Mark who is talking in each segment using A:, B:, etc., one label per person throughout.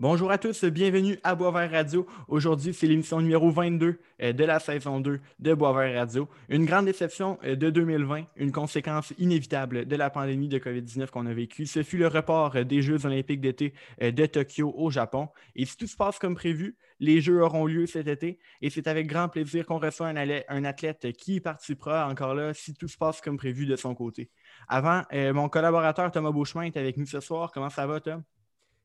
A: Bonjour à tous, bienvenue à Boisvert Radio. Aujourd'hui, c'est l'émission numéro 22 euh, de la saison 2 de Boisvert Radio. Une grande déception euh, de 2020, une conséquence inévitable de la pandémie de COVID-19 qu'on a vécue. Ce fut le report euh, des Jeux olympiques d'été de Tokyo au Japon. Et si tout se passe comme prévu, les Jeux auront lieu cet été et c'est avec grand plaisir qu'on reçoit un, athlète qui participera encore là si tout se passe comme prévu de son côté. Avant, mon collaborateur Thomas Beauchemin est avec nous ce soir. Comment ça va, Tom?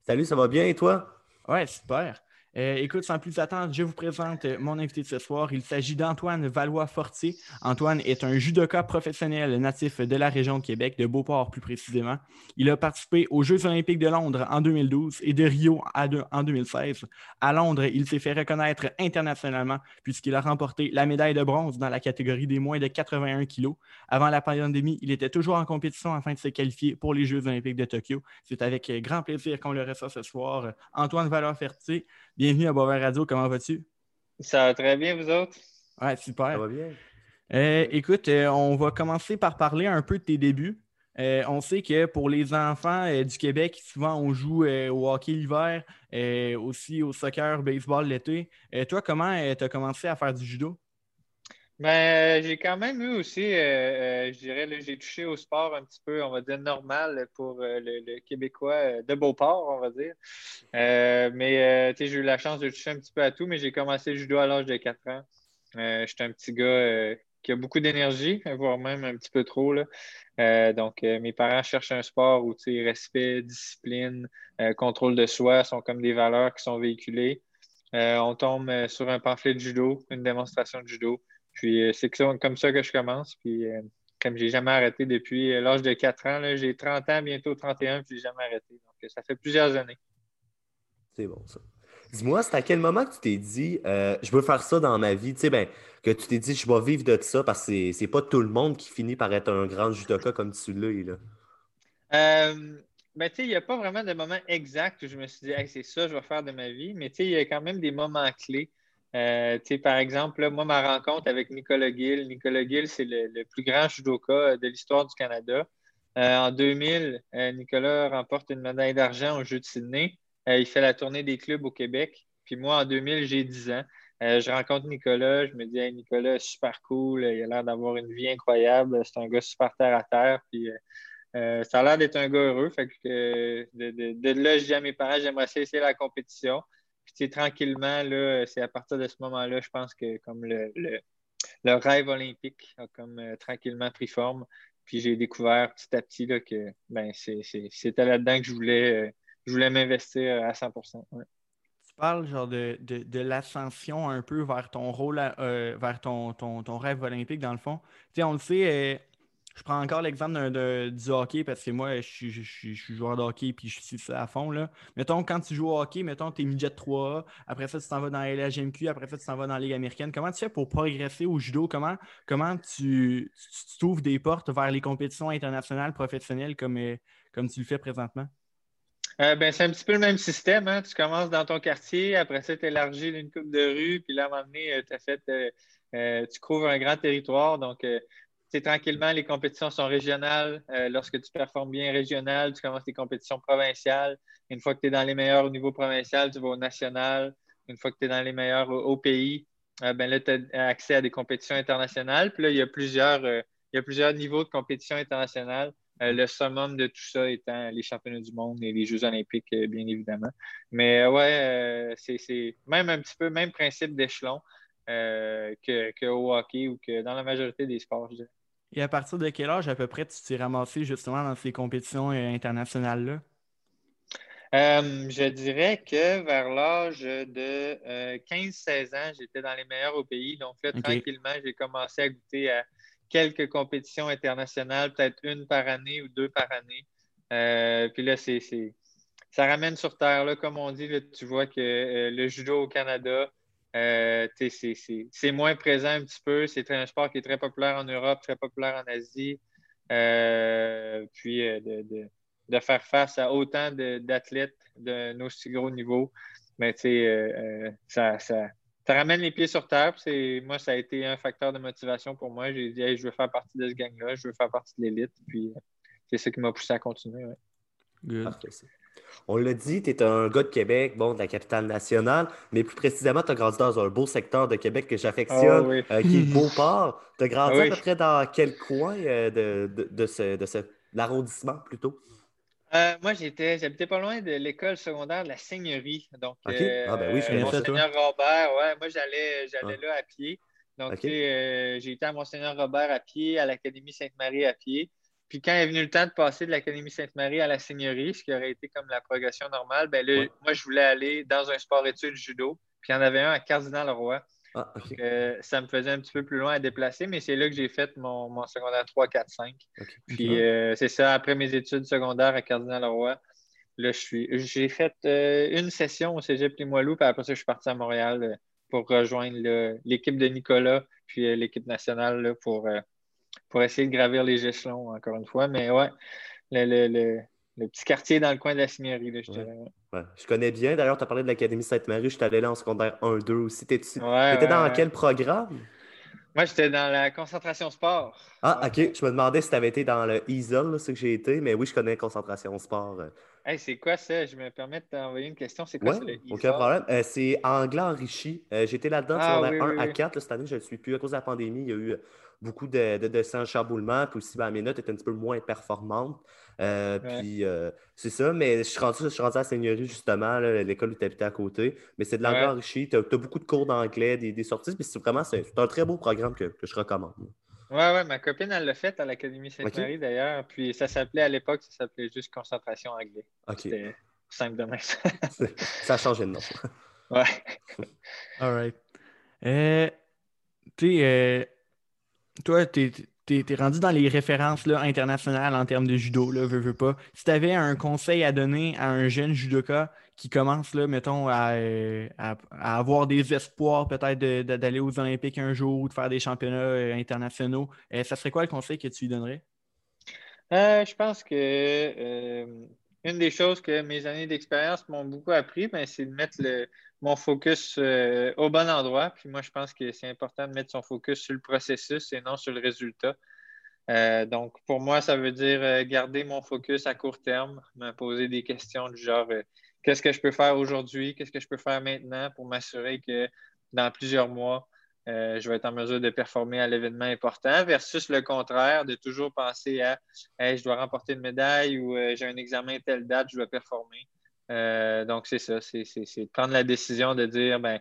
B: Salut, ça va bien et toi?
A: Ouais, super. Euh, écoute, sans plus attendre, je vous présente euh, mon invité de ce soir. Il s'agit d'Antoine Valois-Fortier. Antoine est un judoka professionnel natif de la région de Québec, de Beauport plus précisément. Il a participé aux Jeux olympiques de Londres en 2012 et de Rio en 2016. À Londres, il s'est fait reconnaître internationalement puisqu'il a remporté la médaille de bronze dans la catégorie des moins de 81 kilos. Avant la pandémie, il était toujours en compétition afin de se qualifier pour les Jeux olympiques de Tokyo. C'est avec grand plaisir qu'on le reçoit ce soir. Antoine Valois-Fortier, Bienvenue à Boisvert Radio. Comment vas-tu?
C: Ça va très bien, vous autres?
A: Ouais, super.
B: Ça va bien.
A: Euh, écoute, euh, on va commencer par parler un peu de tes débuts. Euh, on sait que pour les enfants du Québec, souvent on joue au hockey l'hiver, aussi au soccer, baseball l'été. toi, comment tu as commencé à faire du judo?
C: Ben, j'ai quand même eu aussi, euh, euh, je dirais, j'ai touché au sport un petit peu, on va dire, normal pour euh, le, Québécois de Beauport, on va dire. mais j'ai eu la chance de toucher un petit peu à tout, mais j'ai commencé le judo à l'âge de 4 ans. J'étais un petit gars qui a beaucoup d'énergie, voire même un petit peu trop. Là. donc, mes parents cherchent un sport où respect, discipline, contrôle de soi sont comme des valeurs qui sont véhiculées. on tombe sur un pamphlet de judo, une démonstration de judo. Puis euh, c'est comme ça que je commence. Puis euh, comme j'ai jamais arrêté depuis euh, l'âge de 4 ans, j'ai 30 ans, bientôt 31, puis j'ai jamais arrêté. Donc ça fait plusieurs années.
B: C'est bon ça. Dis-moi, c'est à quel moment que tu t'es dit je veux faire ça dans ma vie? Tu sais, ben, que tu t'es dit je vais vivre de ça parce que c'est pas tout le monde qui finit par être un grand judoka comme tu l'es. Là.
C: ben, tu sais, il n'y a pas vraiment de moment exact où je me suis dit c'est ça, je vais faire de ma vie, mais tu sais, il y a quand même des moments clés. Euh, par exemple, moi, ma rencontre avec Nicolas Gill. Nicolas Gill, c'est le, plus grand judoka de l'histoire du Canada. Euh, en 2000, euh, Nicolas remporte une médaille d'argent au Jeux de Sydney. il fait la tournée des clubs au Québec. Puis moi, en 2000, j'ai 10 ans. je rencontre Nicolas. Je me dis, Nicolas, super cool. Il a l'air d'avoir une vie incroyable. C'est un gars super terre à terre. Puis ça a l'air d'être un gars heureux. Fait que, de, là, je dis à mes parents, j'aimerais essayer la compétition. Puis tranquillement, c'est à partir de ce moment-là, je pense que comme le, rêve olympique a comme euh, tranquillement pris forme. Puis j'ai découvert petit à petit là, que ben, c'était là-dedans que je voulais, euh, voulais m'investir à 100
A: Tu parles genre de, l'ascension un peu vers ton rôle, euh, vers ton, ton, ton, rêve olympique, dans le fond. Tu sais, on le sait, je prends encore l'exemple du hockey parce que moi, je suis, joueur de hockey puis je suis à fond. Là. Mettons, quand tu joues au hockey, mettons, tu es midget 3A, après ça, tu t'en vas dans la LHMQ, après ça, tu t'en vas dans la Ligue américaine. Comment tu fais pour progresser au judo? Comment, comment tu, t'ouvres des portes vers les compétitions internationales professionnelles comme, euh, comme tu le fais présentement?
C: Euh, ben, c'est un petit peu le même système. Hein. Tu commences dans ton quartier, après ça, tu élargis une coupe de rue, puis là, à un moment donné, euh, fait, tu couvres un grand territoire. Donc, tranquillement, les compétitions sont régionales. Euh, lorsque tu performes bien régional, tu commences les compétitions provinciales. Une fois que tu es dans les meilleurs au niveau provincial, tu vas au national. Une fois que tu es dans les meilleurs au, pays, euh, ben là, tu as accès à des compétitions internationales. Puis là, il y a plusieurs, euh, il y a plusieurs niveaux de compétitions internationales. le summum de tout ça étant les championnats du monde et les Jeux olympiques, bien évidemment. Mais ouais, c'est même un petit peu même principe d'échelon que, que, au hockey ou que dans la majorité des sports, je dirais.
A: Et à partir de quel âge à peu près tu t'es ramassé justement dans ces compétitions euh, internationales-là?
C: Euh, je dirais que vers l'âge de 15-16 euh, ans, j'étais dans les meilleurs au pays. Donc là, tranquillement, j'ai commencé à goûter à quelques compétitions internationales, peut-être une par année ou deux par année. puis là, c'est, ça ramène sur terre. Là, comme on dit, tu vois que le judo au Canada, euh, c'est moins présent un petit peu. C'est un sport qui est très populaire en Europe, très populaire en Asie. Euh, puis euh, de, faire face à autant d'athlètes d'un aussi gros niveau, mais ça, ça, ramène les pieds sur terre. Moi, ça a été un facteur de motivation pour moi. J'ai dit, je veux faire partie de ce gang-là, je veux faire partie de l'élite. Puis c'est ça qui m'a poussé à continuer.
B: Good. On l'a dit, tu es un gars de Québec, bon, de la capitale nationale, mais plus précisément, tu as grandi dans un beau secteur de Québec que j'affectionne,
C: Ah
B: qui est le Beauport. Tu as grandi
C: Oui.
B: à peu près dans quel coin euh, de, de, de ce, de ce- l'arrondissement plutôt?
C: Euh, moi, j'étais, j'habitais pas loin de l'école secondaire de la Seigneurie. Donc,
B: Ok. Ah, ben oui, je
A: connais ça,
C: Monseigneur Robert, ouais, moi, j'allais, j'allais
B: Ah.
C: là à pied. Donc, euh, j'ai été à Monseigneur Robert à pied, à l'Académie Sainte-Marie à pied. Puis quand est venu le temps de passer de l'Académie Sainte-Marie à la Seigneurie, ce qui aurait été comme la progression normale, ben là,
B: Ouais.
C: moi, je voulais aller dans un sport-études judo. Puis il y en avait un à Cardinal-Leroy.
B: Ah.
C: Euh, ça me faisait un petit peu plus loin à déplacer, mais c'est là que j'ai fait mon, mon secondaire 3, 4, 5.
B: ok.
C: Puis euh, c'est ça, après mes études secondaires à Cardinal-Leroy, là, je suis, j'ai fait euh, une session au Cégep Limoilou, puis après ça, je suis parti à Montréal pour rejoindre l'équipe de Nicolas, puis l'équipe nationale là, pour, pour essayer de gravir les échelons, encore une fois. Mais ouais, le, le- le- le petit quartier dans le coin de la Signerie, là, je
B: Ouais. Je connais bien. D'ailleurs, tu as parlé de l'Académie Sainte-Marie. Je suis allé là en secondaire 1-2 aussi. T'étais
C: ouais,
B: dans quel programme?
C: Moi, j'étais dans la concentration sport.
B: Ah, ok. Je me demandais si tu avais été dans le ESOL, là, c'est que j'ai été, mais oui, je connais Concentration Sport. euh.
C: Hey, c'est quoi ça? Je me permets de t'envoyer une question. C'est quoi
B: Ouais,
C: ça, le
B: aucun
C: e-sport?
B: problème. Euh, c'est anglais enrichi. Euh, J'étais là-dedans,
C: Ah,
B: secondaire
C: oui,
B: 1
C: oui,
B: à
C: oui.
B: 4. là, cette année, je ne le suis plus à cause de la pandémie. Il y a eu beaucoup de, de, de sang chamboulement. Puis aussi, ben, mes notes étaient un petit peu moins performantes. Euh,
C: Ouais.
B: Puis euh, c'est ça, mais je suis rendu, je suis rendu à la Seigneurie, justement, l'école où tu habitais à côté. Mais c'est de l'anglais
C: Ouais.
B: enrichi. Tu as, beaucoup de cours d'anglais, des, des sorties. Puis c'est vraiment c'est c'est un très beau programme que, que je recommande.
C: Ouais, ouais, ma copine, elle l'a fait à l'Académie Sainte-Marie d'ailleurs. Puis ça s'appelait à l'époque, ça s'appelait juste concentration anglais.
B: OK.
C: C'était simple de même.
B: ça a changé de nom.
C: ouais.
A: All right. Euh, tu sais, euh, toi, t'es, t'es rendu dans les références là, internationales en termes de judo, là, veux, veux pas. Si tu avais un conseil à donner à un jeune judoka qui commence, là, mettons, à, euh, à- avoir des espoirs peut-être d'aller aux Olympiques un jour ou de faire des championnats euh, internationaux, euh, ça serait quoi le conseil que tu lui donnerais?
C: Je pense que une des choses que mes années d'expérience m'ont beaucoup appris, ben, c'est de mettre le, mon focus euh, au bon endroit. Puis moi, je pense que c'est important de mettre son focus sur le processus et non sur le résultat. Euh, donc, pour moi, ça veut dire euh, garder mon focus à court terme, me poser des questions du genre qu'est-ce que je peux faire aujourd'hui, qu'est-ce que je peux faire maintenant pour m'assurer que dans plusieurs mois, je vais être en mesure de performer à l'événement important, versus le contraire, de toujours penser à je dois remporter une médaille ou j'ai un examen telle date, je dois performer. Euh, donc, c'est ça, c'est prendre la décision de dire ben,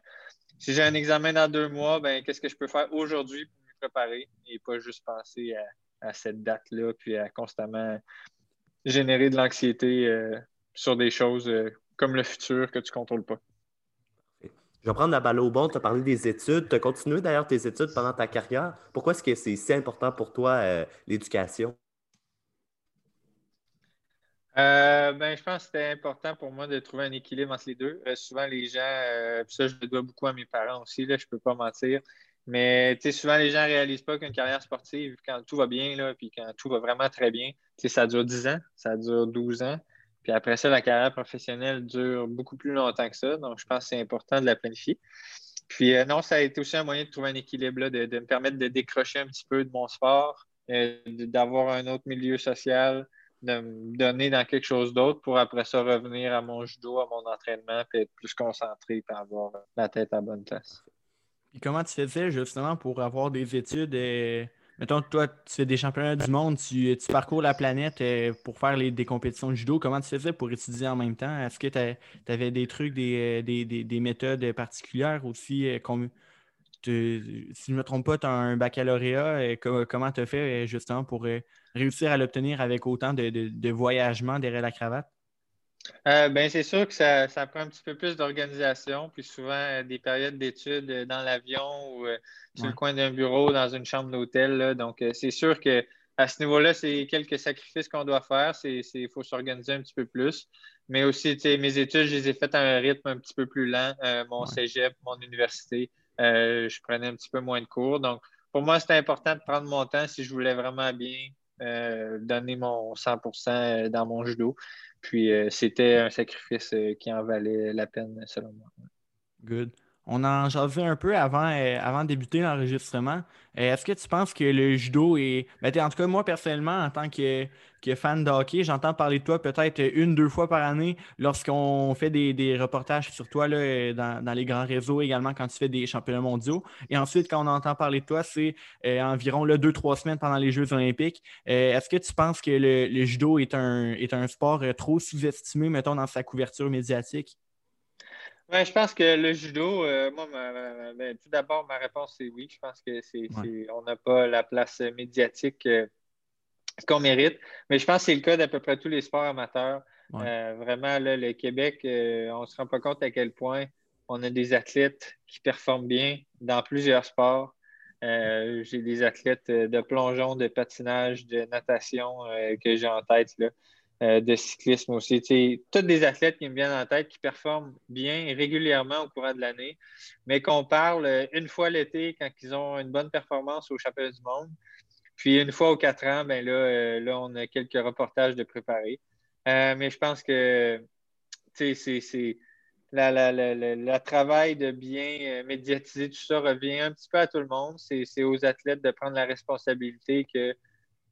C: si j'ai un examen dans deux mois, ben, qu'est-ce que je peux faire aujourd'hui pour me préparer et pas juste penser à, cette date-là, puis à constamment générer de l'anxiété euh, sur des choses euh, comme le futur que tu ne contrôles pas.
B: Je vais prendre la balle au bon. Tu as parlé des études. Tu as continué d'ailleurs tes études pendant ta carrière. Pourquoi est-ce que c'est si important pour toi, l'éducation?
C: Euh, ben, je pense que c'était important pour moi de trouver un équilibre entre les deux. Euh, souvent, les gens, euh, ça, je le dois beaucoup à mes parents aussi, là, je ne peux pas mentir. Mais souvent, les gens ne réalisent pas qu'une carrière sportive, quand tout va bien, là, puis quand tout va vraiment très bien, ça dure 10 ans, ça dure 12 ans. Puis après ça, la carrière professionnelle dure beaucoup plus longtemps que ça. Donc, je pense que c'est important de la planifier. Puis non, ça a été aussi un moyen de trouver un équilibre, là, de, de me permettre de décrocher un petit peu de mon sport, d'avoir un autre milieu social, de me donner dans quelque chose d'autre pour après ça revenir à mon judo, à mon entraînement, puis être plus concentré, puis avoir la tête à bonne place.
A: Puis comment tu faisais justement pour avoir des études? euh, mettons toi, tu fais des championnats du monde, tu, parcours la planète euh, pour faire les, des compétitions de judo. Comment tu faisais pour étudier en même temps? Est-ce que tu avais des trucs, des, euh, des, des- des méthodes particulières aussi? euh, qu'on- tu- si je ne me trompe pas, tu as un baccalauréat. co- comment tu as fait justement pour réussir à l'obtenir avec autant de, de, de voyagement derrière la cravate?
C: Euh, ben, c'est sûr que ça, ça prend un petit peu plus d'organisation, puis souvent euh, des périodes d'études euh, dans l'avion ou euh, sur
A: Ouais.
C: le coin d'un bureau, dans une chambre d'hôtel. Donc, c'est sûr que à ce niveau-là, c'est quelques sacrifices qu'on doit faire. Il faut s'organiser un petit peu plus. Mais aussi, mes études, je les ai faites à un rythme un petit peu plus lent. Mon
A: Ouais.
C: cégep, mon université, je prenais un petit peu moins de cours. Donc, pour moi, c'était important de prendre mon temps si je voulais vraiment bien euh, donner mon 100% dans mon judo. Puis, euh, c'était un sacrifice euh, qui en valait la peine, selon moi.
A: Good. On en jasait un peu avant, euh, de débuter l'enregistrement. Euh, est-ce que tu penses que le judo est. Ben, en tout cas, moi, personnellement, en tant que, fan de hockey, j'entends parler de toi peut-être une, deux fois par année lorsqu'on fait des, reportages sur toi là, dans, les grands réseaux également quand tu fais des championnats mondiaux. Et ensuite, quand on entend parler de toi, c'est euh, environ là, deux, trois semaines pendant les Jeux olympiques. Est-ce que tu penses que le, judo est un, est un sport trop sous-estimé, mettons, dans sa couverture médiatique?
C: Ouais, je pense que le judo, euh, moi, ben, tout d'abord, ma réponse c'est oui. Je pense que c'est, on n'a pas la place médiatique euh, qu'on mérite. Mais je pense que c'est le cas d'à peu près tous les sports amateurs. Euh, vraiment, là, le Québec, on ne se rend pas compte à quel point on a des athlètes qui performent bien dans plusieurs sports. j'ai des athlètes de plongeon, de patinage, de natation que j'ai en tête. Là. Euh, de cyclisme aussi. Tous des athlètes qui me viennent en tête, qui performent bien régulièrement au courant de l'année, mais qu'on parle euh, une fois l'été quand ils ont une bonne performance au championnat du monde. Puis une fois aux quatre ans, ben là, euh, là, on a quelques reportages de préparer. mais je pense que c'est le travail de bien médiatiser tout ça revient un petit peu à tout le monde. C'est aux athlètes de prendre la responsabilité que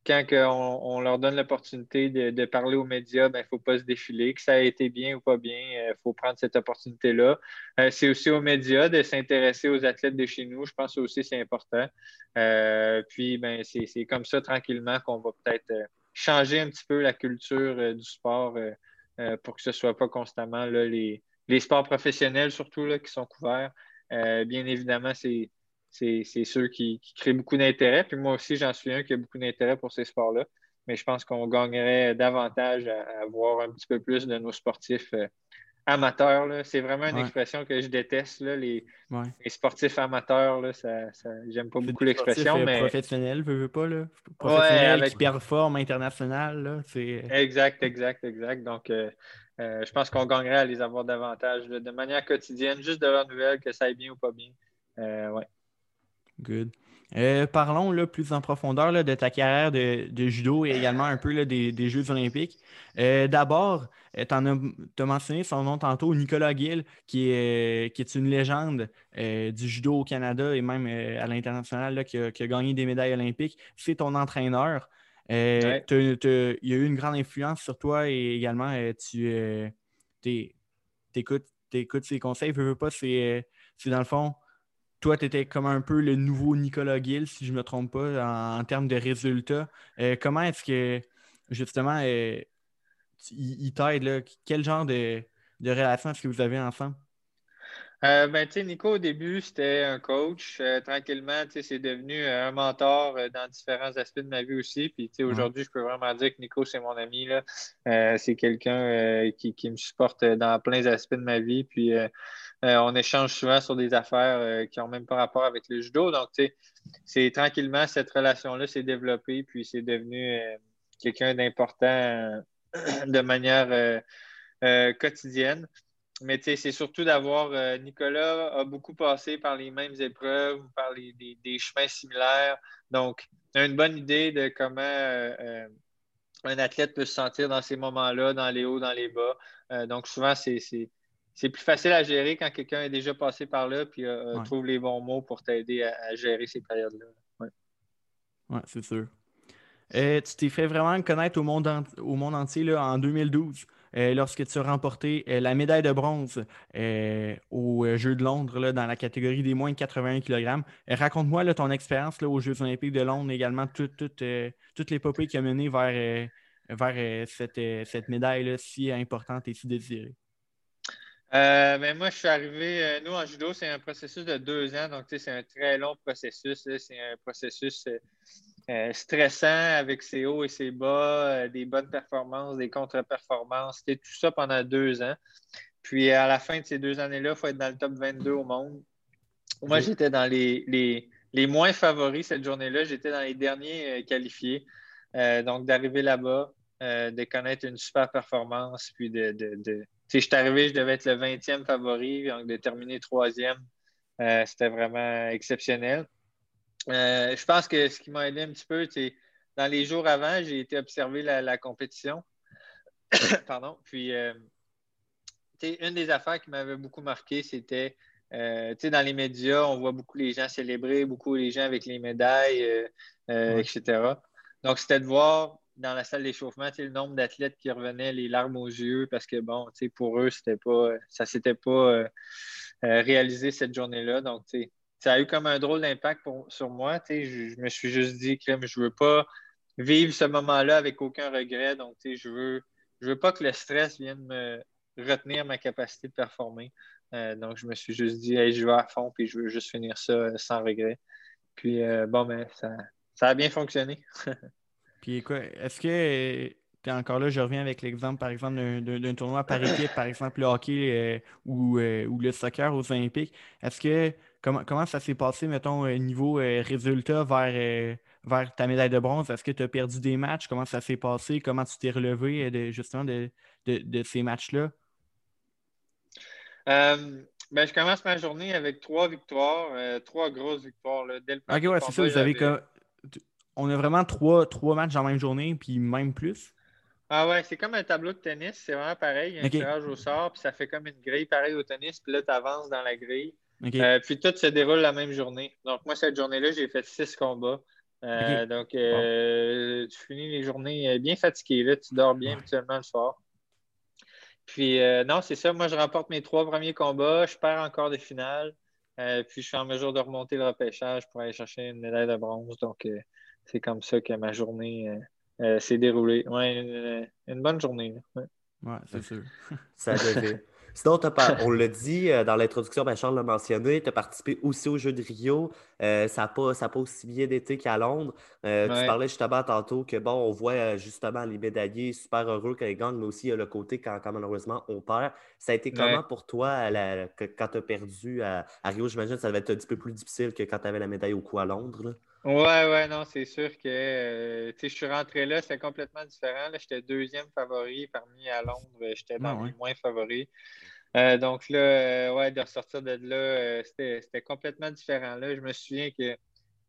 C: quand on, leur donne l'opportunité de, parler aux médias, il ben, ne faut pas se défiler. Que ça a été bien ou pas bien, il euh, faut prendre cette opportunité-là. Euh, c'est aussi aux médias de s'intéresser aux athlètes de chez nous. Je pense aussi c'est important. Euh, puis, ben, c'est comme ça, tranquillement, qu'on va peut-être changer un petit peu la culture du sport pour que ce ne soit pas constamment les, sports professionnels, surtout, là, qui sont couverts. bien évidemment, c'est c'est ceux qui, créent beaucoup d'intérêt. Puis moi aussi, j'en suis un qui a beaucoup d'intérêt pour ces sports-là. Mais je pense qu'on gagnerait davantage à, voir un petit peu plus de nos sportifs euh, amateurs. C'est vraiment une expression que je déteste, les, sportifs amateurs. Là, ça, J'aime pas beaucoup l'expression.
A: Euh,
C: mais...
A: Professionnel, veux, veux pas. Là. Professionnel qui performe international.
C: Exact, exact, exact. Donc, euh, je pense qu'on gagnerait à les avoir davantage de manière quotidienne, juste de leur nouvelle, que ça aille bien ou pas bien. ouais.
A: Good. Euh, parlons là, plus en profondeur de ta carrière de, judo et également un peu des, Jeux olympiques. Euh, d'abord, euh, tu as, mentionné son nom tantôt, Nicolas Gill, qui est, qui est une légende du judo au Canada et même à l'international, qui, a gagné des médailles olympiques. C'est ton entraîneur. Il y a eu une grande influence sur toi et également tu écoutes, ses conseils. Veux, veux pas, c'est dans le fond toi, tu étais comme un peu le nouveau Nicolas Gill, si je ne me trompe pas, en, termes de résultats. Euh, comment est-ce que, justement, euh, il, t'aide? Quel genre de, de relation est-ce que vous avez ensemble?
C: Euh, ben, Nico, au début, c'était un coach. tranquillement, c'est devenu un mentor dans différents aspects de ma vie aussi. Puis, aujourd'hui, je peux vraiment dire que Nico, c'est mon ami. c'est quelqu'un qui, qui, me supporte dans plein d'aspects de ma vie. Puis, euh, on échange souvent sur des affaires euh, qui n'ont même pas rapport avec le judo. Donc, tu sais, c'est tranquillement, cette relation-là s'est développée, puis c'est devenu euh, quelqu'un d'important de manière quotidienne. Mais c'est surtout d'avoir. Nicolas a beaucoup passé par les mêmes épreuves, par des, chemins similaires. Donc, a une bonne idée de comment un athlète peut se sentir dans ces moments-là, dans les hauts, dans les bas. donc, souvent, c'est plus facile à gérer quand quelqu'un est déjà passé par là puis euh, trouve les bons mots pour t'aider à, gérer ces périodes-là.
A: Oui, ouais, c'est sûr. Euh, tu t'es fait vraiment connaître au monde, au monde entier là, en 2012 euh, lorsque tu as remporté la médaille de bronze aux Jeux de Londres dans la catégorie des moins de 81 kg. Raconte-moi ton expérience aux Jeux olympiques de Londres, également toute, l'épopée qui a mené vers, cette, médaille si importante et si désirée.
C: Euh, ben, moi, je suis arrivé, euh, nous, en judo, c'est un processus de deux ans, donc c'est un très long processus. C'est un processus euh, stressant avec ses hauts et ses bas, des bonnes performances, des contre-performances, tout ça pendant deux ans. Puis à la fin de ces deux années-là, il faut être dans le top 22 au monde. Moi, j'étais dans les, les, moins favoris cette journée-là. J'étais dans les derniers qualifiés. donc, d'arriver là-bas, de connaître une super performance, puis de si je suis arrivé, je devais être le 20e favori, donc de terminer troisième, euh, c'était vraiment exceptionnel. Euh, je pense que ce qui m'a aidé un petit peu, c'est dans les jours avant, j'ai été observer la, compétition. Pardon. Puis, euh, une des affaires qui m'avait beaucoup marqué, c'était dans les médias, on voit beaucoup les gens célébrer, beaucoup les gens avec les médailles, etc. Donc, c'était de voir dans la salle d'échauffement, le nombre d'athlètes qui revenaient les larmes aux yeux parce que, bon, pour eux, c'était pas, ça ne s'était pas réalisé cette journée-là. Donc, ça a eu comme un drôle d'impact sur moi. Je, je, me suis juste dit que je ne veux pas vivre ce moment-là avec aucun regret. Donc, je veux, je veux pas que le stress vienne me retenir ma capacité de performer. Euh, donc, je me suis juste dit, je vais à fond, puis je veux juste finir ça euh, sans regret. Puis, euh, bon, ben, ça, ça, a bien fonctionné.
A: puis, quoi, est-ce que encore là? Je reviens avec l'exemple, par exemple, d'un tournoi par équipe, par exemple, le hockey ou, ou, le soccer aux Olympiques. Est-ce que, comment, comment ça s'est passé, mettons, niveau résultat vers vers ta médaille de bronze? Est-ce que tu as perdu des matchs? Comment ça s'est passé? Comment tu t'es relevé euh, de, justement de, ces matchs-là?
C: Euh, ben, je commence ma journée avec trois victoires, euh, trois grosses victoires. Là. Dès
A: ok, ouais, c'est ça. Vous avez comme... On a vraiment trois, trois matchs en même journée, puis même plus?
C: Ah ouais, c'est comme un tableau de tennis, c'est vraiment pareil. Il y a un tirage au sort, puis ça fait comme une grille pareil au tennis, puis là, tu avances dans la grille. Puis tout se déroule la même journée. Donc, moi, cette journée-là, j'ai fait six combats. Euh, donc, euh, tu finis les journées euh, bien fatigué, là, tu dors bien habituellement le soir. Puis, non, c'est ça. Moi, je remporte mes trois premiers combats. Je perds encore des finales. puis, je suis en mesure de remonter le repêchage pour aller chercher une médaille de bronze. Donc, c'est comme ça que ma journée s'est déroulée. Ouais, une, bonne journée.
A: Ouais, c'est sûr.
B: ça devait. Sinon, on l'a dit euh, dans l'introduction, ben Charles l'a mentionné, tu as participé aussi aux Jeux de Rio. Euh, ça n'a pas, pas, aussi bien été qu'à Londres. Euh, tu parlais justement tantôt que, bon, on voit justement les médaillés super heureux quand ils gagnent, mais aussi le côté quand, malheureusement on perd. Ça a été comment pour toi quand tu as perdu à, Rio? J'imagine que ça devait être un petit peu plus difficile que quand tu avais la médaille au coup à Londres.
C: Ouais, ouais, non, c'est sûr que je suis rentré là, c'est complètement différent. J'étais deuxième favori parmi à Londres, j'étais dans ah les moins favoris. Euh, donc là, euh, ouais, de ressortir de là, euh, c'était complètement différent. Là, je me souviens que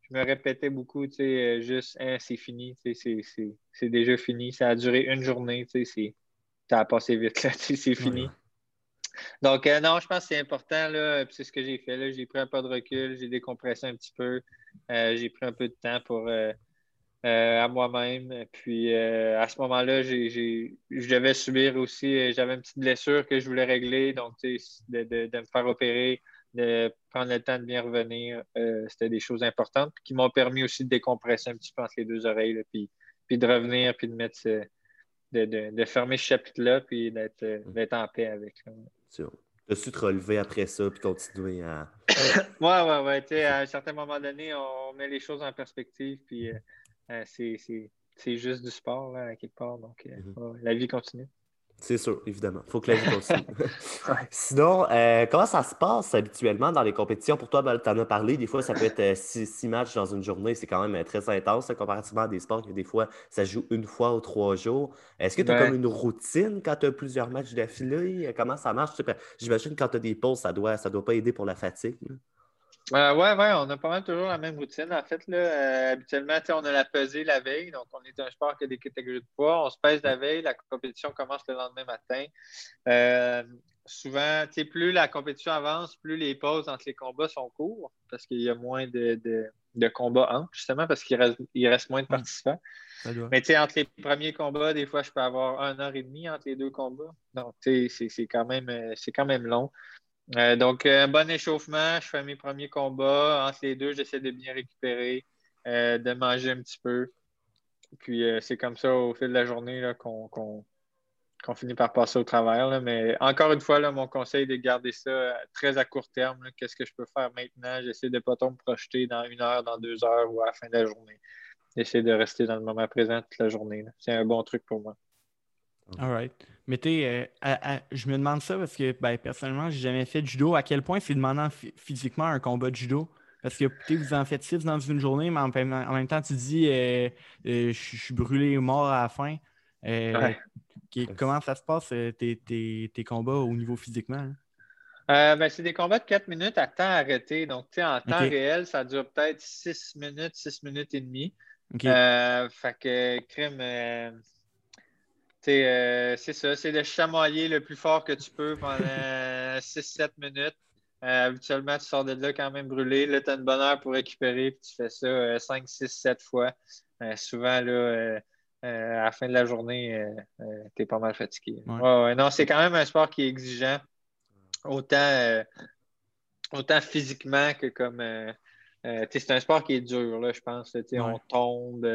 C: je me répétais beaucoup, tu sais, juste, hein, c'est fini, c'est déjà fini. Ça a duré une journée, tu sais, ça a passé vite, là, c'est fini. Donc, non, je pense que c'est important, c'est ce que j'ai fait, là. J'ai pris un peu de recul, j'ai décompressé un petit peu, j'ai pris un peu de temps pour euh, à moi-même. Puis euh, à ce moment-là, je devais subir aussi, euh, j'avais une petite blessure que je voulais régler, donc de, de, me faire opérer, de prendre le temps de bien revenir, c'était des choses importantes qui m'ont permis aussi de décompresser un petit peu entre les deux oreilles, puis, puis de revenir, puis de mettre de, fermer ce chapitre-là, puis d'être en paix avec.
B: Tu as su te relever après ça, puis continuer à.
C: ouais, ouais, ouais. À un certain moment donné, on met les choses en perspective, puis euh, c'est juste du sport, là, à quelque part. Donc, euh, mhm. la vie continue.
B: C'est sûr, évidemment. Il faut que la vie continue. Sinon, euh, comment ça se passe habituellement dans les compétitions? Pour toi, ben, tu en as parlé, des fois, ça peut être six, matchs dans une journée. C'est quand même très intense comparativement à des sports que des fois, ça joue une fois ou trois jours. Est-ce que tu as comme une routine quand tu as plusieurs matchs d'affilée? Comment ça marche? J'imagine que quand tu as des pauses, ça ne doit, ça doit pas aider pour la fatigue.
C: Euh, oui, ouais, on a pas mal toujours la même routine. En fait, là, euh, habituellement, on a la pesée la veille. Donc, on est un sport qui a des catégories de poids. On se pèse la veille. La compétition commence le lendemain matin. Euh, souvent, plus la compétition avance, plus les pauses entre les combats sont courts parce qu'il y a moins de, de, combats entre, justement, parce qu'il reste, il reste moins de participants. Mais entre les premiers combats, des fois, je peux avoir un heure et demie entre les deux combats. Donc, c'est quand, même, quand même long. Euh, donc, un euh, bon échauffement. Je fais mes premiers combats. Entre les deux, j'essaie de bien récupérer, euh, de manger un petit peu. Puis, c'est comme ça au fil de la journée qu'on finit par passer au travers. Mais encore une fois, mon conseil est de garder ça très à court terme. Qu'est-ce que je peux faire maintenant? J'essaie de ne pas trop me projeter dans une heure, dans deux heures ou à la fin de la journée. J'essaie de rester dans le moment présent toute la journée. C'est un bon truc pour moi.
A: All right. Mais tu euh, je me demande ça parce que ben, personnellement, j'ai jamais fait de judo. À quel point c'est demandant physiquement un combat de judo? Parce que vous en faites six dans une journée, mais en, même temps, tu dis euh, euh, je suis brûlé mort à la fin. Comment ça se passe, tes, combats au niveau physiquement?
C: Hein? Ben, c'est des combats de 4 minutes à temps arrêté. Donc, en temps réel, ça dure peut-être 6 minutes, 6 minutes et demie. fait que, crime, euh, c'est ça, c'est de chamoyer le plus fort que tu peux pendant 6-7 minutes. habituellement, tu sors de là quand même brûlé. Là, tu as une bonne heure pour récupérer, puis tu fais ça 5, 6, 7 fois. souvent, là, à la fin de la journée, tu es pas mal fatigué. non, c'est quand même un sport qui est exigeant, autant, autant physiquement que comme. c'est un sport qui est dur, là, je pense. On tombe,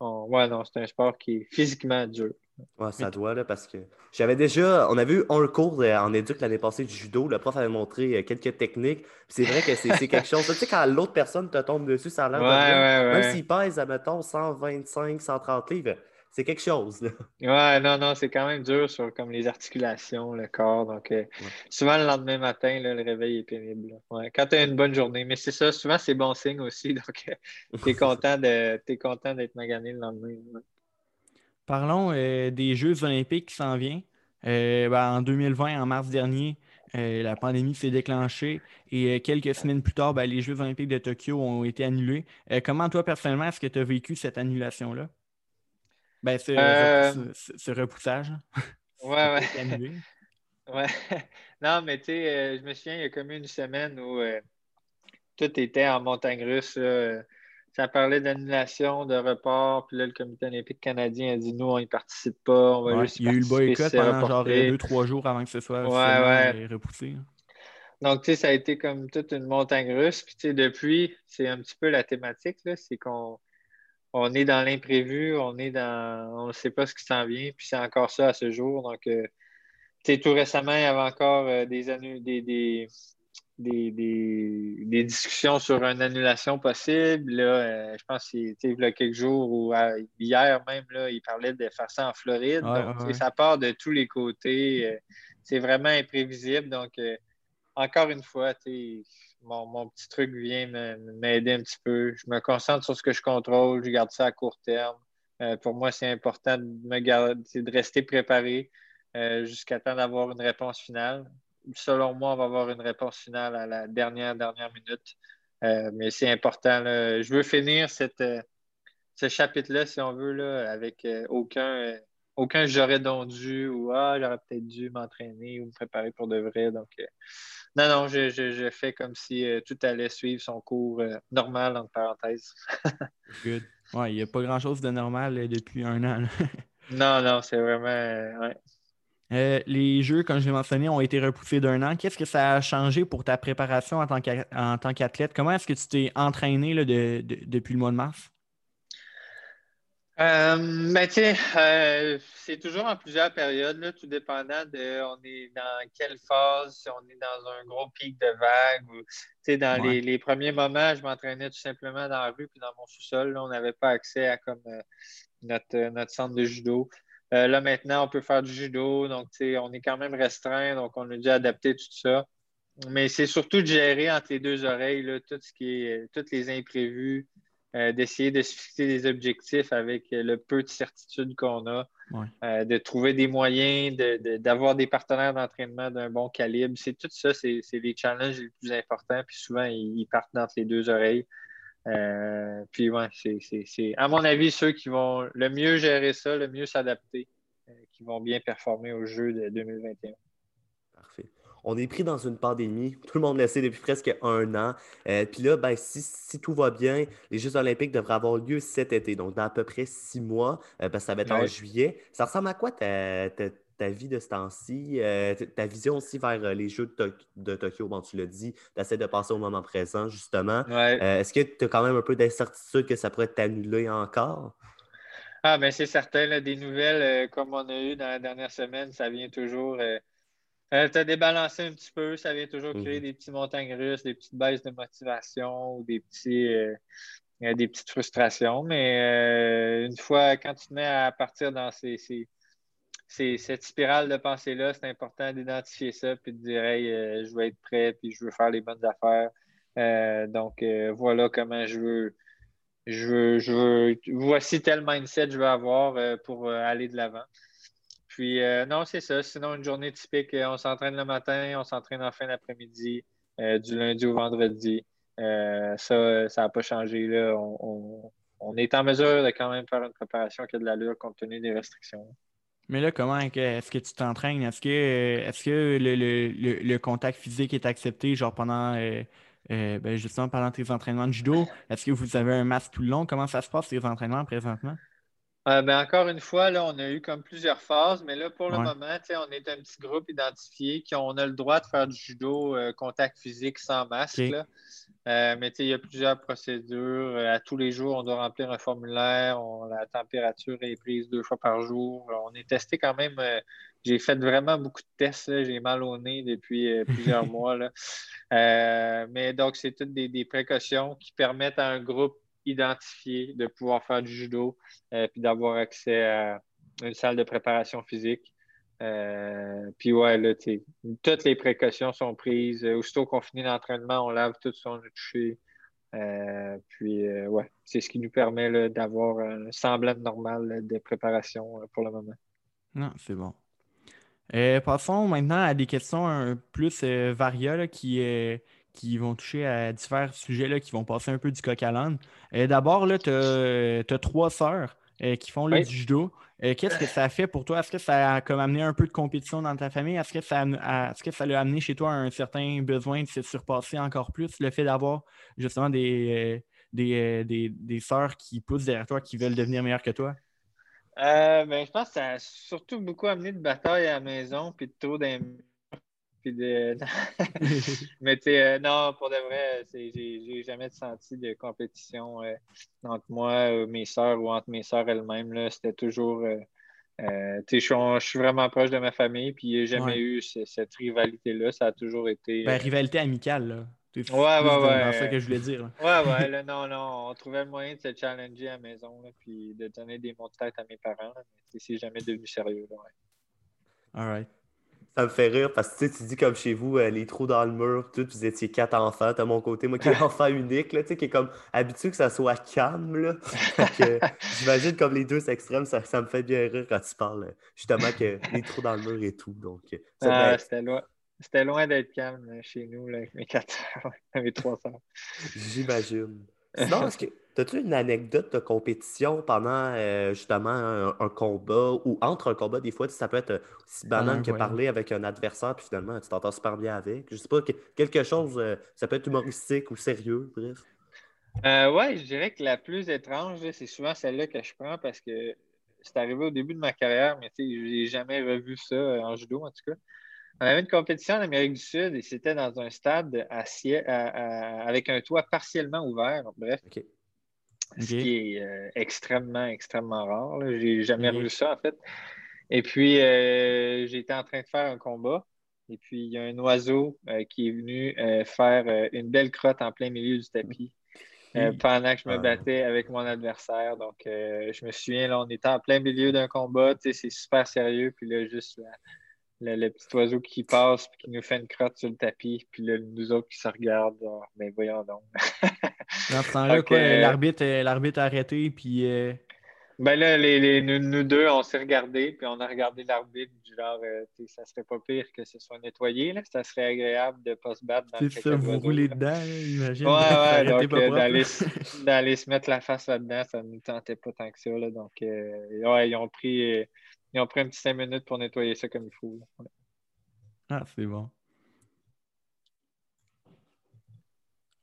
C: on... Ouais, non, c'est un sport qui est physiquement dur.
B: Ouais, ça doit, là, parce que j'avais déjà. On avait eu un cours en éduc l'année passée du judo. Le prof avait montré euh, quelques techniques. C'est vrai que c'est quelque chose. Tu sais, quand l'autre personne te tombe dessus, ça a l'air
C: de.
B: Même s'il pèse, admettons, 125, 130 livres, c'est quelque chose. Là.
C: Ouais, non, non, c'est quand même dur sur comme les articulations, le corps. Donc, euh, souvent, le lendemain matin, le réveil est pénible. Ouais, quand tu as une bonne journée. Mais c'est ça, souvent, c'est bon signe aussi. Donc, euh, tu es content d'être magané le lendemain.
A: Parlons euh, des Jeux olympiques qui s'en viennent. Euh, ben, en 2020, en mars dernier, euh, la pandémie s'est déclenchée et quelques semaines plus tard, ben, les Jeux olympiques de Tokyo ont été annulés. comment, toi, personnellement, est-ce que tu as vécu cette annulation-là? Ben, ce, repoussage.
C: Ouais, ouais. ouais. non, mais tu sais, je me souviens, il y a comme une semaine où tout était en montagne russe ça parlait d'annulation, de report, puis là, le comité olympique canadien a dit nous, on n'y participe pas, on va
A: juste Il y a eu le boycott pendant genre deux, trois jours avant que ce soit repoussé.
C: Donc, tu sais, ça a été comme toute une montagne russe. Puis, tu sais, depuis, c'est un petit peu la thématique, c'est qu'on on est dans l'imprévu, on est dans. On ne sait pas ce qui s'en vient, puis c'est encore ça à ce jour. Donc, euh, tu sais, tout récemment, il y avait encore euh, des, des, des, des, discussions sur une annulation possible. Là, euh, je pense qu'il y a quelques jours ou hier même, là, il parlait de faire ça en Floride. donc, ça part de tous les côtés. Euh, c'est vraiment imprévisible. Donc, euh, encore une fois, mon, mon, petit truc vient m'aider un petit peu. Je me concentre sur ce que je contrôle. Je garde ça à court terme. pour moi, c'est important de, me garder, de rester préparé jusqu'à temps d'avoir une réponse finale selon moi, on va avoir une réponse finale à la dernière, dernière minute. Euh, mais c'est important. Je veux finir cette, euh, ce chapitre-là, si on veut, là, avec euh, aucun, aucun j'aurais donc dû ou ah, j'aurais peut-être dû m'entraîner ou me préparer pour de vrai. Donc, non, non, je, fais comme si tout allait suivre son cours normal, entre parenthèses.
A: Good. Ouais, il n'y a pas grand-chose de normal depuis un an.
C: non, non, c'est vraiment.
A: Euh, les jeux, comme je l'ai mentionné, ont été repoussés d'un an. Qu'est-ce que ça a changé pour ta préparation en tant qu'athlète? Comment est-ce que tu t'es entraîné depuis le mois de mars?
C: Euh, ben, euh, c'est toujours en plusieurs périodes, tout dépendant de on est dans quelle phase, si on est dans un gros pic de vague. Ou, dans les, premiers moments, je m'entraînais tout simplement dans la rue puis dans mon sous-sol. On n'avait pas accès à comme notre, notre centre de judo. Euh, là, maintenant, on peut faire du judo, donc on est quand même restreint, donc on a dû adapter tout ça. Mais c'est surtout de gérer entre les deux oreilles tout ce qui est, tous les imprévus, euh, d'essayer de se fixer des objectifs avec le peu de certitude qu'on a, euh, de trouver des moyens, d'avoir des partenaires d'entraînement d'un bon calibre. C'est tout ça, c'est les challenges les plus importants, puis souvent, ils, partent entre les deux oreilles. Euh, puis, ouais, c'est, à mon avis, ceux qui vont le mieux gérer ça, le mieux s'adapter, euh, qui vont bien performer au jeu de 2021.
B: Parfait. On est pris dans une pandémie. Tout le monde le sait depuis presque un an. Euh, puis là, ben, si, tout va bien, les Jeux olympiques devraient avoir lieu cet été, donc dans à peu près six mois, parce que ça va être en juillet. Ça ressemble à quoi ta, ta vie de ce temps-ci, euh, ta vision aussi vers euh, les Jeux de, Tokyo, bon, tu l'as dit, tu essaies de passer au moment présent, justement. Euh, est-ce que tu as quand même un peu d'incertitude que ça pourrait t'annuler encore?
C: Ah, bien, c'est certain. des nouvelles comme on a eu dans la dernière semaine, ça vient toujours te débalancer un petit peu. Ça vient toujours créer mhm. des petits montagnes russes, des petites baisses de motivation ou des, petits, des petites frustrations. Mais une fois, quand tu te mets à partir dans ces c'est cette spirale de pensée-là, c'est important d'identifier ça puis de dire hey, euh, je veux être prêt puis je veux faire les bonnes affaires. Euh, donc euh, voilà comment je veux, je veux, je veux, voici tel mindset je veux avoir pour aller de l'avant. Puis non, c'est ça. Sinon, une journée typique, on s'entraîne le matin, on s'entraîne en fin d'après-midi, du lundi au vendredi. ça, ça n'a pas changé. Là. On, on, est en mesure de quand même faire une préparation qui a de l'allure compte tenu des restrictions.
A: Mais là, comment est-ce que tu t'entraînes? Est-ce que, est que le, contact physique est accepté, genre pendant, euh, euh, ben, justement, pendant tes entraînements de judo? Est-ce que vous avez un masque tout le long? Comment ça se passe, tes entraînements présentement?
C: Euh, ben, encore une fois, là, on a eu comme plusieurs phases, mais là, pour le moment, on est un petit groupe identifié qui on a le droit de faire du judo contact physique sans masque. Euh, mais il y a plusieurs procédures. Euh, à tous les jours, on doit remplir un formulaire. la température est prise deux fois par jour. On est testé quand même. Euh, j'ai fait vraiment beaucoup de tests. J'ai mal au nez depuis plusieurs mois. mais donc, c'est toutes des, précautions qui permettent à un groupe identifié de pouvoir faire du judo puis d'avoir accès à une salle de préparation physique. Euh, puis ouais, là, toutes les précautions sont prises. Euh, aussitôt qu'on finit l'entraînement, on lave tout son touché. Euh, puis ouais, c'est ce qui nous permet d'avoir un semblant normal de préparation pour le moment.
A: Non, c'est bon. passons maintenant à des questions un plus variées qui, qui vont toucher à divers sujets là, qui vont passer un peu du coq à l'âne. D'abord, tu as, trois sœurs qui font le du judo. Euh, qu'est-ce que ça a fait pour toi? Est-ce que ça a comme amené un peu de compétition dans ta famille? Est-ce que ça l'a amené chez toi un certain besoin de se surpasser encore plus? Le fait d'avoir justement des, euh, euh, des, des, sœurs qui poussent derrière toi, qui veulent devenir meilleures que toi?
C: ben, je pense que ça a surtout beaucoup amené de bataille à la maison, puis de trop de... Mais tu sais, non, pour de vrai, j'ai jamais senti de compétition euh, entre moi mes soeurs ou entre mes soeurs elles-mêmes. C'était toujours. Euh, euh, je suis vraiment proche de ma famille, puis il n'y a jamais eu cette rivalité-là. Ça a toujours été.
A: Ben, rivalité amicale, là.
C: Ouais, ouais, ouais.
A: C'est ça que je voulais dire.
C: Ouais, ouais, là, non, non. On trouvait le moyen de se challenger à la maison, là, puis de donner des mots de tête à mes parents. mais c'est jamais devenu sérieux. Là, ouais.
A: All right.
B: Ça me fait rire parce que tu dis comme chez vous, euh, les trous dans le mur, tout, vous étiez quatre enfants, t'as mon côté, moi qui est enfant unique, là, qui est comme habitué que ça soit calme. Là. J'imagine comme les deux extrêmes, ça, ça, me fait bien rire quand tu parles justement que les trous dans le mur et tout. Donc,
C: ah, c'était loin. C'était loin d'être calme chez nous, là, avec mes quatre mes trois sœurs.
B: J'imagine. Sinon, est-ce que As-tu une anecdote de compétition pendant euh, justement un, combat ou entre un combat? Des fois, ça peut être aussi banal que parler avec un adversaire, puis finalement, tu t'entends super bien avec? Je sais pas, quelque chose, euh, ça peut être humoristique ou sérieux, bref.
C: Euh, oui, je dirais que la plus étrange, c'est souvent celle-là que je prends parce que c'est arrivé au début de ma carrière, mais je n'ai jamais revu ça en judo, en tout cas. On avait une compétition en Amérique du Sud et c'était dans un stade avec un toit partiellement ouvert. Bref ce qui est euh, extrêmement, extrêmement rare. J'ai jamais vu ça, en fait. Et puis, euh, j'étais en train de faire un combat. Et puis, il y a un oiseau euh, qui est venu faire une belle crotte en plein milieu du tapis pendant que je me ah. battais avec mon adversaire. Donc, je me souviens, là, on était en plein milieu d'un combat. C'est super sérieux. Puis là, juste le, petit oiseau qui passe puis qui nous fait une crotte sur le tapis, puis là, nous autres qui se regardent, mais ben, voyons donc.
A: Dans ce temps-là, quoi, euh, l'arbitre, euh, l'arbitre a arrêté, puis. Euh,
C: ben là, les, nous, deux, on s'est regardés, puis on a regardé l'arbitre, du genre, ça serait pas pire que ce soit nettoyé, là, ça serait agréable de ne pas se battre dans
A: le ça, vous roulez dedans, imagine.
C: Ouais, ouais, donc d'aller, d'aller se mettre la face là-dedans, ça ne nous tentait pas tant que ça, là, donc, ouais, ils ont pris ils ont pris un petit cinq minutes pour nettoyer ça comme il faut.
A: Ah, c'est bon.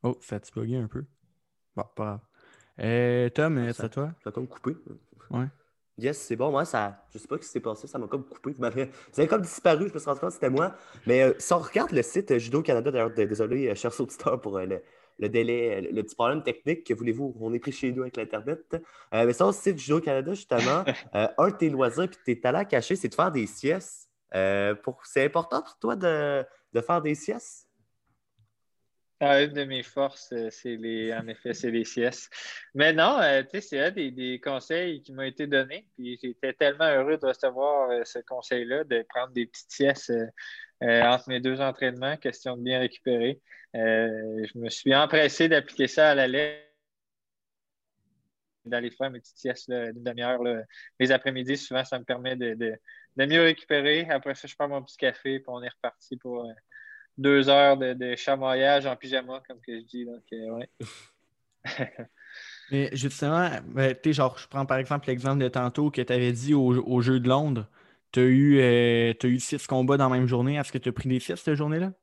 A: Oh, ça a bugué un peu. Bon, pas grave. Euh, Tom, ah, c'est à toi?
B: Ça a comme coupé.
A: Ouais.
B: Yes, c'est bon. Moi, ça, je sais pas ce qui s'est passé, ça m'a comme coupé. Vous avez comme disparu, je me suis rendu compte que c'était moi. Mais euh, si on regarde le site Judo Canada, d'ailleurs, désolé, euh, chers auditeurs, pour le, le délai, le, petit problème technique que voulez-vous, on est pris chez nous avec l'Internet. Euh, mais ça, au site Judo Canada, justement, euh, un de tes loisirs puis tes talents cachés, c'est de faire des siestes. Euh, c'est important pour toi de, faire des siestes?
C: Ah, une de mes forces, c'est les, en effet, c'est les siestes. Mais non, tu sais, c'est un des, des, conseils qui m'ont été donnés. Puis j'étais tellement heureux de recevoir ce conseil-là, de prendre des petites siestes entre mes deux entraînements, question de bien récupérer. Euh, je me suis empressé d'appliquer ça à la lettre, d'aller faire mes petites siestes d'une demi-heure. Les après-midi, souvent, ça me permet de, mieux récupérer. Après ça, je prends mon petit café, puis on est reparti pour euh, deux heures de, de, chamoyage en pyjama, comme que je dis. Donc, euh,
A: Mais justement, ben, genre, je prends par exemple l'exemple de tantôt que tu avais dit au, au, Jeu de Londres tu as, eu, eu six combats dans la même journée. Est-ce que tu as pris des six cette journée-là?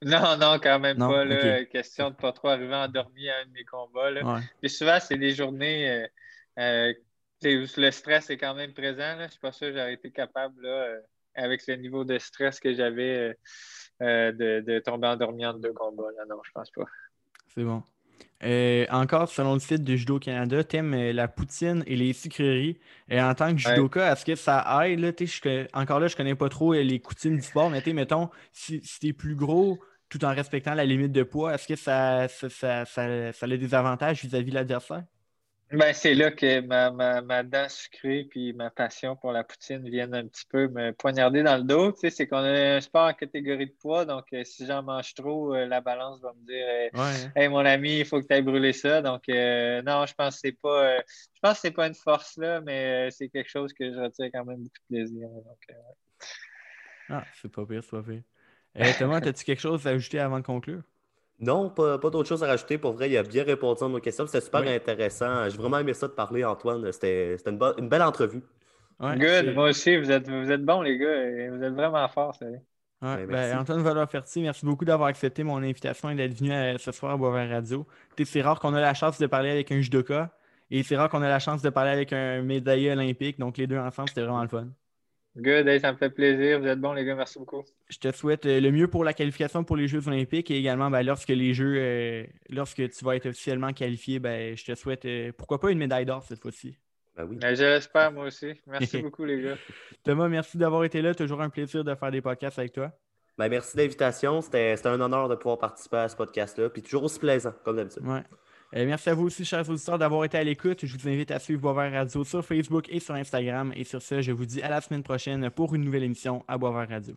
C: Non, non, quand même pas. Là, Question de pas trop arriver endormi à un de mes combats. Là. souvent, c'est des journées où le stress est quand même présent. Je ne suis pas sûr que j'aurais été capable, là, avec le niveau de stress que j'avais, de, de, tomber endormi entre deux combats. Non, non, je pense pas.
A: C'est bon. Euh, encore, selon le site de Judo Canada, t'aimes euh, la poutine et les sucreries. Et en tant que judoka, est-ce que ça aide? Là, encore là, je connais pas trop euh, les coutumes du sport, mais mettons, si, si tu es plus gros tout en respectant la limite de poids, est-ce que ça, ça, ça, a des avantages vis-à-vis de l'adversaire?
C: Ben, c'est là que ma, ma, ma dent sucrée puis ma passion pour la poutine viennent un petit peu me poignarder dans le dos. Tu sais, c'est qu'on a un sport en catégorie de poids, donc euh, si j'en mange trop, euh, la balance va me dire euh, Hey mon ami, il faut que tu ailles brûler ça. Donc non, je pense que c'est pas je pense que c'est pas une force là, mais c'est quelque chose que je retire quand même beaucoup de plaisir.
A: ah, c'est pas pire, c'est pas pire. Thomas, as-tu quelque chose à ajouter avant de conclure?
B: Non, pas, pas d'autre chose à rajouter. Pour vrai, il a bien répondu à nos questions. C'était super intéressant. J'ai vraiment aimé ça de parler, Antoine. C'était une, une, belle entrevue.
C: Good. Moi aussi, vous êtes, vous êtes bons, les gars. Vous êtes vraiment forts.
A: Ouais, ben, Antoine Valois-Ferti, merci beaucoup d'avoir accepté mon invitation et d'être venu euh, ce soir à Boisvert Radio. C'est rare qu'on a la chance de parler avec un judoka et c'est rare qu'on a la chance de parler avec un médaillé olympique. Donc, les deux ensemble, c'était vraiment le fun.
C: Good, ça me fait plaisir. Vous êtes bons, les gars. Merci beaucoup.
A: Je te souhaite euh, le mieux pour la qualification pour les Jeux Olympiques et également ben, lorsque les Jeux, euh, lorsque tu vas être officiellement qualifié, ben, je te souhaite euh, pourquoi pas une médaille d'or cette fois-ci.
C: Ben oui. Ben, je l'espère, moi aussi. Merci beaucoup, les gars.
A: Thomas, merci d'avoir été là. Toujours un plaisir de faire des podcasts avec toi.
B: Ben, merci de l'invitation. C'était un honneur de pouvoir participer à ce podcast-là. Puis toujours aussi plaisant, comme d'habitude.
A: Ouais. Euh, merci à vous aussi, chers auditeurs, d'avoir été à l'écoute. Je vous invite à suivre Boisvert Radio sur Facebook et sur Instagram. Et sur ce, je vous dis à la semaine prochaine pour une nouvelle émission à Boisvert Radio.